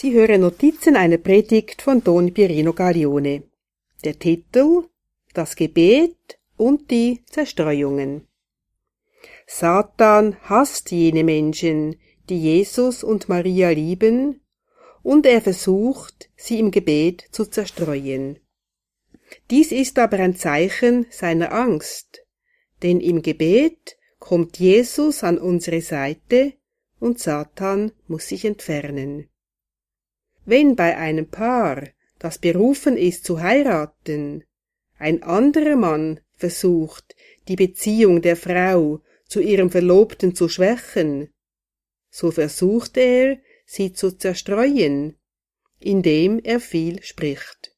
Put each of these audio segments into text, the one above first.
Sie hören Notizen einer Predigt von Don Pierino Gaglione. Der Titel Das Gebet und die Zerstreuungen. Satan hasst jene Menschen, die Jesus und Maria lieben, und er versucht, sie im Gebet zu zerstreuen. Dies ist aber ein Zeichen seiner Angst, denn im Gebet kommt Jesus an unsere Seite und Satan muss sich entfernen. Wenn bei einem Paar, das berufen ist zu heiraten, ein anderer Mann versucht, die Beziehung der Frau zu ihrem Verlobten zu schwächen, so versucht er, sie zu zerstreuen, indem er viel spricht.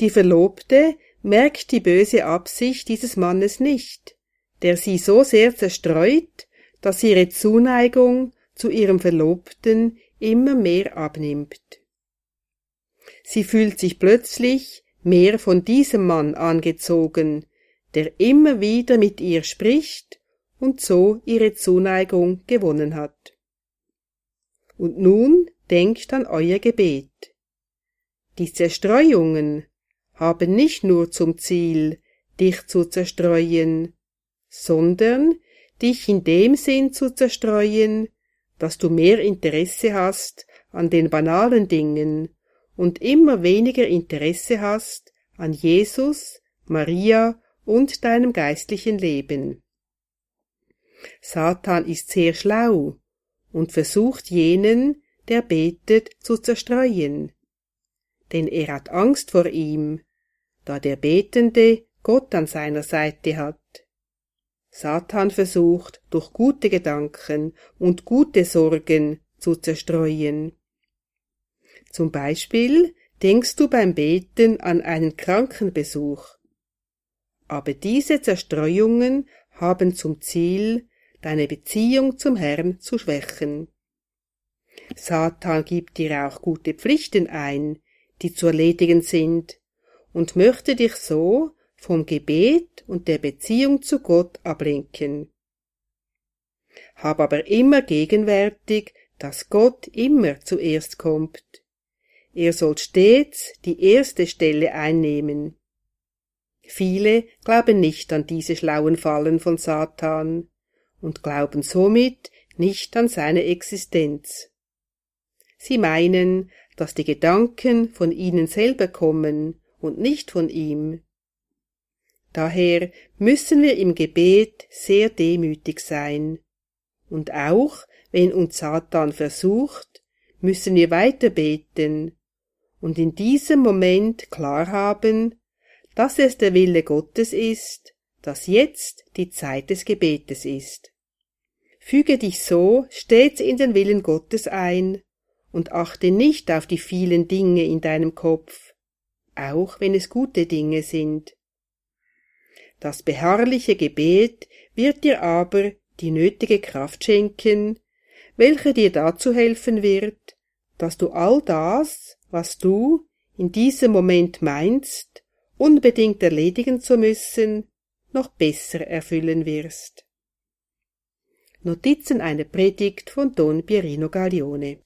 Die Verlobte merkt die böse Absicht dieses Mannes nicht, der sie so sehr zerstreut, dass ihre Zuneigung zu ihrem Verlobten immer mehr abnimmt. Sie fühlt sich plötzlich mehr von diesem Mann angezogen, der immer wieder mit ihr spricht und so ihre Zuneigung gewonnen hat. Und nun denkt an euer Gebet. Die Zerstreuungen haben nicht nur zum Ziel, dich zu zerstreuen, sondern dich in dem Sinn zu zerstreuen, dass du mehr Interesse hast an den banalen Dingen und immer weniger Interesse hast an Jesus, Maria und deinem geistlichen Leben. Satan ist sehr schlau und versucht jenen, der betet, zu zerstreuen. Denn er hat Angst vor ihm, da der Betende Gott an seiner Seite hat. Satan versucht, durch gute Gedanken und gute Sorgen zu zerstreuen. Zum Beispiel denkst du beim Beten an einen Krankenbesuch. Aber diese Zerstreuungen haben zum Ziel, deine Beziehung zum Herrn zu schwächen. Satan gibt dir auch gute Pflichten ein, die zu erledigen sind, und möchte dich so vom Gebet und der Beziehung zu Gott ablenken. Hab aber immer gegenwärtig, dass Gott immer zuerst kommt. Er soll stets die erste Stelle einnehmen. Viele glauben nicht an diese schlauen Fallen von Satan und glauben somit nicht an seine Existenz. Sie meinen, dass die Gedanken von ihnen selber kommen und nicht von ihm. Daher müssen wir im Gebet sehr demütig sein. Und auch, wenn uns Satan versucht, müssen wir weiter beten und in diesem Moment klar haben, dass es der Wille Gottes ist, dass jetzt die Zeit des Gebetes ist. Füge dich so stets in den Willen Gottes ein und achte nicht auf die vielen Dinge in deinem Kopf, auch wenn es gute Dinge sind. Das beharrliche Gebet wird dir aber die nötige Kraft schenken, welche dir dazu helfen wird, dass du all das, was du in diesem Moment meinst, unbedingt erledigen zu müssen, noch besser erfüllen wirst. Notizen einer Predigt von Don Pierino Gaglione